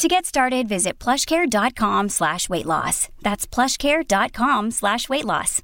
To get started, visit plushcare.com slash weight loss. That's plushcare.com slash weight loss.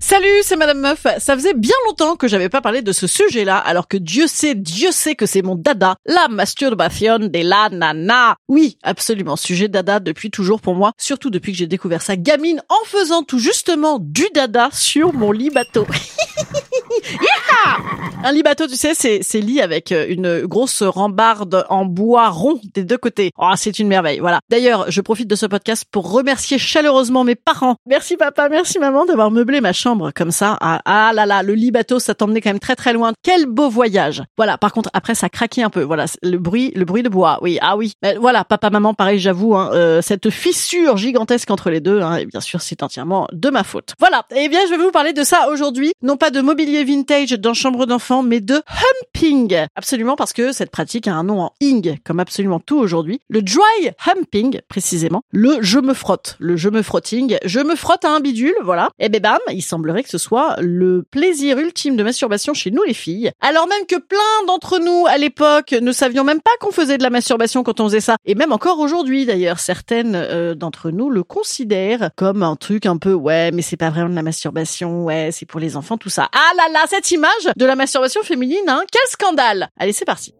Salut, c'est Madame Meuf. Ça faisait bien longtemps que j'avais pas parlé de ce sujet-là, alors que Dieu sait, Dieu sait que c'est mon dada, la masturbation de la nana. Oui, absolument, sujet dada depuis toujours pour moi, surtout depuis que j'ai découvert sa gamine en faisant tout justement du dada sur mon lit bateau. Un lit bateau, tu sais, c'est c'est lit avec euh, une grosse rambarde en bois rond des deux côtés. Oh, c'est une merveille. Voilà. D'ailleurs, je profite de ce podcast pour remercier chaleureusement mes parents. Merci papa, merci maman d'avoir meublé ma chambre comme ça. Ah, ah là là, le lit bateau, ça t'emmenait quand même très très loin. Quel beau voyage. Voilà. Par contre, après, ça craquait un peu. Voilà, le bruit, le bruit de bois. Oui, ah oui. Mais voilà, papa, maman, pareil, j'avoue, hein, euh, cette fissure gigantesque entre les deux. Hein, et bien sûr, c'est entièrement de ma faute. Voilà. Eh bien, je vais vous parler de ça aujourd'hui. Non pas de mobilier vintage dans chambre d'enfant, mais de humping. Absolument parce que cette pratique a un nom en ing, comme absolument tout aujourd'hui. Le dry humping, précisément. Le je me frotte. Le je me frotting. Je me frotte à un bidule, voilà. Et ben bam, il semblerait que ce soit le plaisir ultime de masturbation chez nous les filles. Alors même que plein d'entre nous, à l'époque, ne savions même pas qu'on faisait de la masturbation quand on faisait ça. Et même encore aujourd'hui, d'ailleurs, certaines euh, d'entre nous le considèrent comme un truc un peu, ouais, mais c'est pas vraiment de la masturbation, ouais, c'est pour les enfants, tout ça. Ah là là, cette image de la masturbation féminine, hein, quel scandale Allez, c'est parti.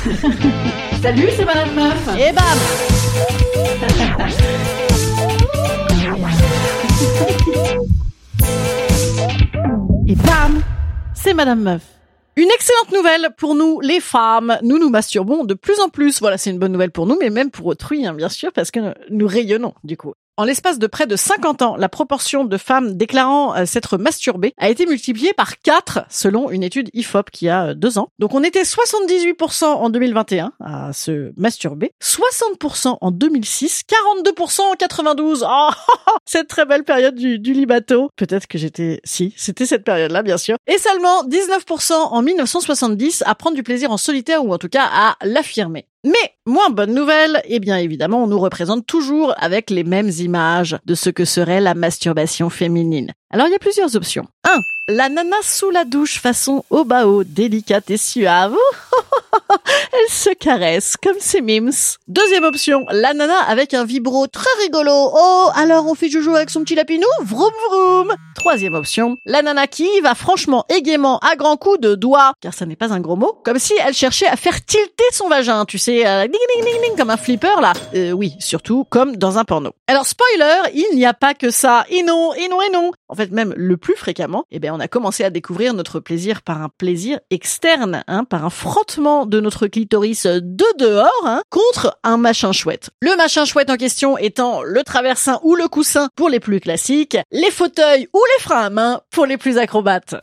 Salut, c'est Madame Meuf. Et bam Et bam C'est Madame Meuf. Une excellente nouvelle pour nous, les femmes. Nous nous masturbons de plus en plus. Voilà, c'est une bonne nouvelle pour nous, mais même pour autrui, hein, bien sûr, parce que nous rayonnons, du coup. En l'espace de près de 50 ans, la proportion de femmes déclarant euh, s'être masturbées a été multipliée par 4 selon une étude IFOP qui a euh, deux ans. Donc on était 78% en 2021 à se masturber, 60% en 2006, 42% en 92. Oh, cette très belle période du, du libato. Peut-être que j'étais... Si, c'était cette période-là, bien sûr. Et seulement 19% en 1970 à prendre du plaisir en solitaire ou en tout cas à l'affirmer. Mais, moins bonne nouvelle, eh bien évidemment, on nous représente toujours avec les mêmes images de ce que serait la masturbation féminine. Alors il y a plusieurs options. 1. La nana sous la douche façon au bao, délicate et suave. Elle se caresse comme ses mims. Deuxième option, la nana avec un vibro très rigolo. Oh, alors on fait joujou avec son petit lapinou? Vroom vroom. Troisième option, la nana qui va franchement et gaiement à grands coups de doigts, car ça n'est pas un gros mot, comme si elle cherchait à faire tilter son vagin, tu sais, euh, ding, ding, ding, ding, comme un flipper là. Euh, oui, surtout comme dans un porno. Alors spoiler, il n'y a pas que ça. Et non, et non, et non. Même le plus fréquemment, eh bien, on a commencé à découvrir notre plaisir par un plaisir externe, hein, par un frottement de notre clitoris de dehors, hein, contre un machin chouette. Le machin chouette en question étant le traversin ou le coussin pour les plus classiques, les fauteuils ou les freins à main pour les plus acrobates.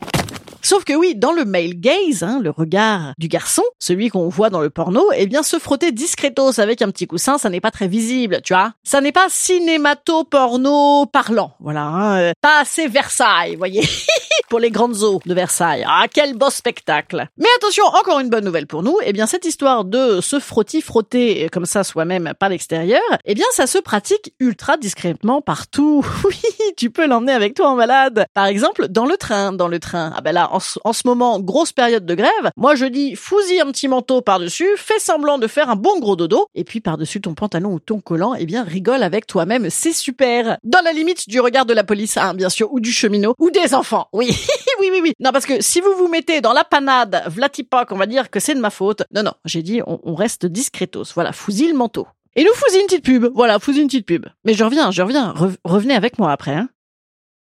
Sauf que oui, dans le male gaze, hein, le regard du garçon, celui qu'on voit dans le porno, eh bien se frotter discretos avec un petit coussin, ça n'est pas très visible, tu vois. Ça n'est pas cinémato-porno parlant, voilà. Hein, euh, pas assez Versailles, voyez. pour les grandes eaux de Versailles. Ah, quel beau spectacle. Mais attention, encore une bonne nouvelle pour nous. Eh bien, cette histoire de se frotter-frotter euh, comme ça soi-même par l'extérieur, eh bien, ça se pratique ultra discrètement partout. Oui, tu peux l'emmener avec toi en balade. Par exemple, dans le train, dans le train. Ah ben là, en, ce- en ce moment, grosse période de grève. Moi, je dis, fous-y un petit manteau par-dessus, fais semblant de faire un bon gros dodo, et puis par-dessus ton pantalon ou ton collant, eh bien, rigole avec toi-même. C'est super. Dans la limite du regard de la police, hein, bien sûr, ou du cheminot, ou des enfants. Oui, oui, oui, oui. Non, parce que si vous vous mettez dans la panade, vlatipak, on va dire que c'est de ma faute. Non, non, j'ai dit, on, on reste discretos. Voilà, fous-y le manteau. Et nous fous-y une petite pub. Voilà, fous-y une petite pub. Mais je reviens, je reviens. Re- revenez avec moi après, hein.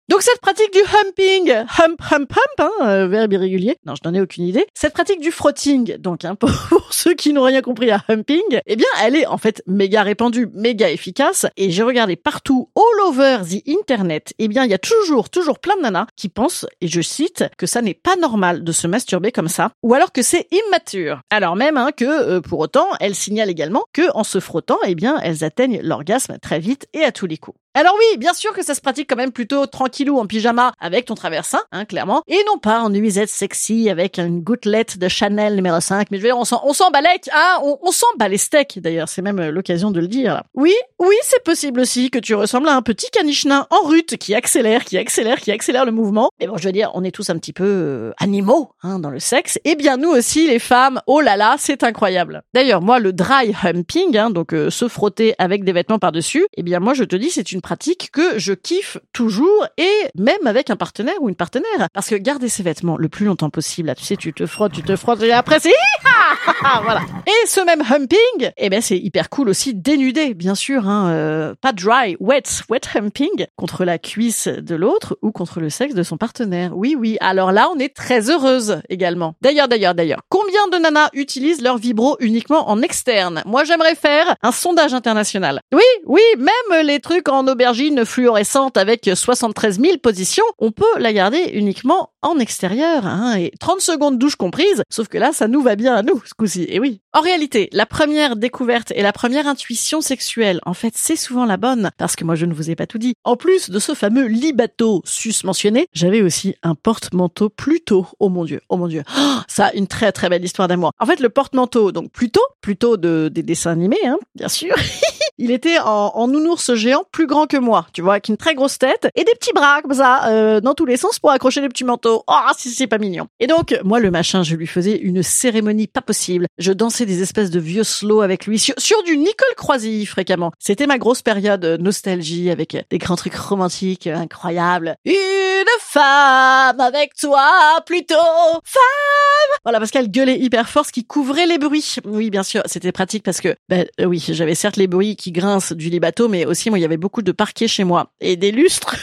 Donc cette pratique du humping, hump, hump, hump, hein, euh, verbe irrégulier. Non, je n'en ai aucune idée. Cette pratique du frotting, donc hein, pour, ceux qui n'ont rien compris à humping, eh bien, elle est en fait méga répandue, méga efficace. Et j'ai regardé partout, all over the internet, eh bien, il y a toujours, toujours plein de nanas qui pensent, et je cite, que ça n'est pas normal de se masturber comme ça, ou alors que c'est immature. Alors même hein, que, euh, pour autant, elles signalent également que en se frottant, eh bien, elles atteignent l'orgasme très vite et à tous les coups. Alors oui, bien sûr que ça se pratique quand même plutôt en pyjama avec ton traversin, hein, clairement, et non pas en nuisette sexy avec une gouttelette de Chanel numéro 5. Mais je veux dire, on s'en, on balèque, hein, on, s'en les steaks d'ailleurs, c'est même euh, l'occasion de le dire. Oui, oui, c'est possible aussi que tu ressembles à un petit caniche nain en rute qui accélère, qui accélère, qui accélère le mouvement. Mais bon, je veux dire, on est tous un petit peu euh, animaux hein, dans le sexe. Et bien nous aussi, les femmes, oh là là, c'est incroyable. D'ailleurs, moi, le dry humping, hein, donc euh, se frotter avec des vêtements par-dessus, eh bien moi, je te dis, c'est une pratique que je kiffe toujours et même avec un partenaire ou une partenaire. Parce que garder ses vêtements le plus longtemps possible, tu sais, tu te frottes, tu te frottes et après c'est voilà. Et ce même humping, eh ben c'est hyper cool aussi dénudé, bien sûr, hein, euh, pas dry, wet, wet humping contre la cuisse de l'autre ou contre le sexe de son partenaire. Oui, oui. Alors là, on est très heureuse également. D'ailleurs, d'ailleurs, d'ailleurs, combien de nanas utilisent leur vibro uniquement en externe? Moi, j'aimerais faire un sondage international. Oui, oui, même les trucs en aubergine fluorescente avec 73 000 positions, on peut la garder uniquement en extérieur, hein, et 30 secondes douche comprise, sauf que là, ça nous va bien à nous, ce et oui. En réalité, la première découverte et la première intuition sexuelle, en fait, c'est souvent la bonne, parce que moi, je ne vous ai pas tout dit. En plus de ce fameux libato sus mentionné, j'avais aussi un porte-manteau Pluto. Oh mon dieu, oh mon dieu. Oh, ça, une très très belle histoire d'amour. En fait, le porte-manteau, donc Pluto, plutôt de, des dessins animés, hein, bien sûr. Il était en, en nounours géant plus grand que moi, tu vois, avec une très grosse tête et des petits bras comme ça, euh, dans tous les sens pour accrocher des petits manteaux. Oh, si c'est pas mignon. Et donc, moi, le machin, je lui faisais une cérémonie pas possible. Je dansais des espèces de vieux slow avec lui sur, du Nicole Croisy fréquemment. C'était ma grosse période euh, nostalgie avec des grands trucs romantiques euh, incroyables. Une femme avec toi, plutôt femme. Voilà, parce qu'elle gueulait hyper fort, ce qui couvrait les bruits. Oui, bien sûr, c'était pratique parce que, ben oui, j'avais certes les bruits qui grincent du lit bateau, mais aussi moi, il y avait beaucoup de parquets chez moi et des lustres.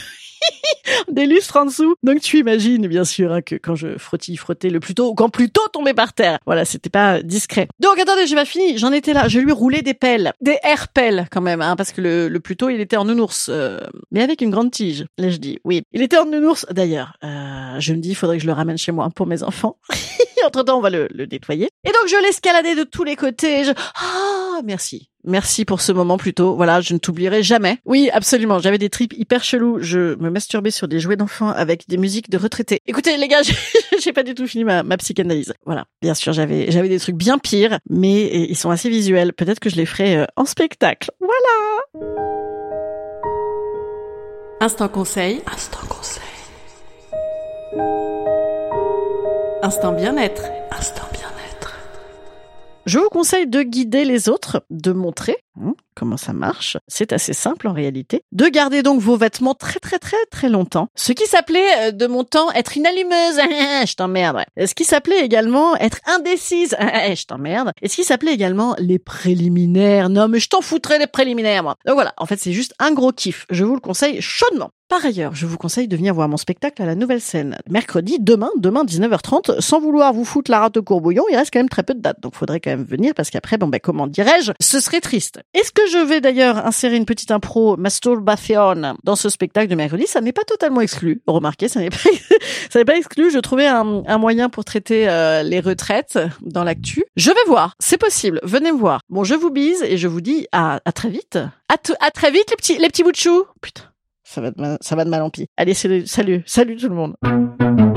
des lustres en dessous. Donc tu imagines bien sûr hein, que quand je frottille, frottais le plus tôt, quand plutôt tombait par terre. Voilà, c'était pas discret. Donc attendez, j'ai pas fini. J'en étais là. Je lui roulais des pelles, des air pelles quand même, hein, parce que le, le plus tôt il était en nounours, euh, mais avec une grande tige. Là je dis oui. Il était en nounours. D'ailleurs, euh, je me dis, il faudrait que je le ramène chez moi pour mes enfants. Entre temps, on va le, le nettoyer. Et donc je l'escaladais de tous les côtés. Je... Ah, merci. Merci pour ce moment plutôt. Voilà, je ne t'oublierai jamais. Oui, absolument. J'avais des tripes hyper chelous. Je me masturbais sur des jouets d'enfants avec des musiques de retraités. Écoutez, les gars, j'ai pas du tout fini ma, ma psychanalyse. Voilà. Bien sûr, j'avais, j'avais des trucs bien pires, mais ils sont assez visuels. Peut-être que je les ferai euh, en spectacle. Voilà. Instant conseil. Instant conseil. Instant bien-être. Instant bien-être. Je vous conseille de guider les autres, de montrer hein, comment ça marche. C'est assez simple en réalité. De garder donc vos vêtements très très très très longtemps. Ce qui s'appelait euh, de mon temps être une allumeuse. je t'emmerde. Ce qui s'appelait également être indécise. je t'emmerde. Et ce qui s'appelait également les préliminaires. Non mais je t'en foutrais des préliminaires moi. Donc voilà, en fait c'est juste un gros kiff. Je vous le conseille chaudement. Par ailleurs, je vous conseille de venir voir mon spectacle à la Nouvelle Scène. Mercredi, demain, demain 19h30, sans vouloir vous foutre la rate au courbouillon, il reste quand même très peu de dates. Donc faudrait quand même venir parce qu'après, bon ben comment dirais-je, ce serait triste. Est-ce que je vais d'ailleurs insérer une petite impro masturbation dans ce spectacle de mercredi? Ça n'est pas totalement exclu. Remarquez, ça n'est pas, pas exclu. Je trouvais un, un moyen pour traiter euh, les retraites dans l'actu. Je vais voir. C'est possible. Venez voir. Bon, je vous bise et je vous dis à, à très vite. À, à très vite les petits, les petits bouts de. Putain. Ça va, de mal, ça va de mal en pis. Allez, salut, salut, salut tout le monde.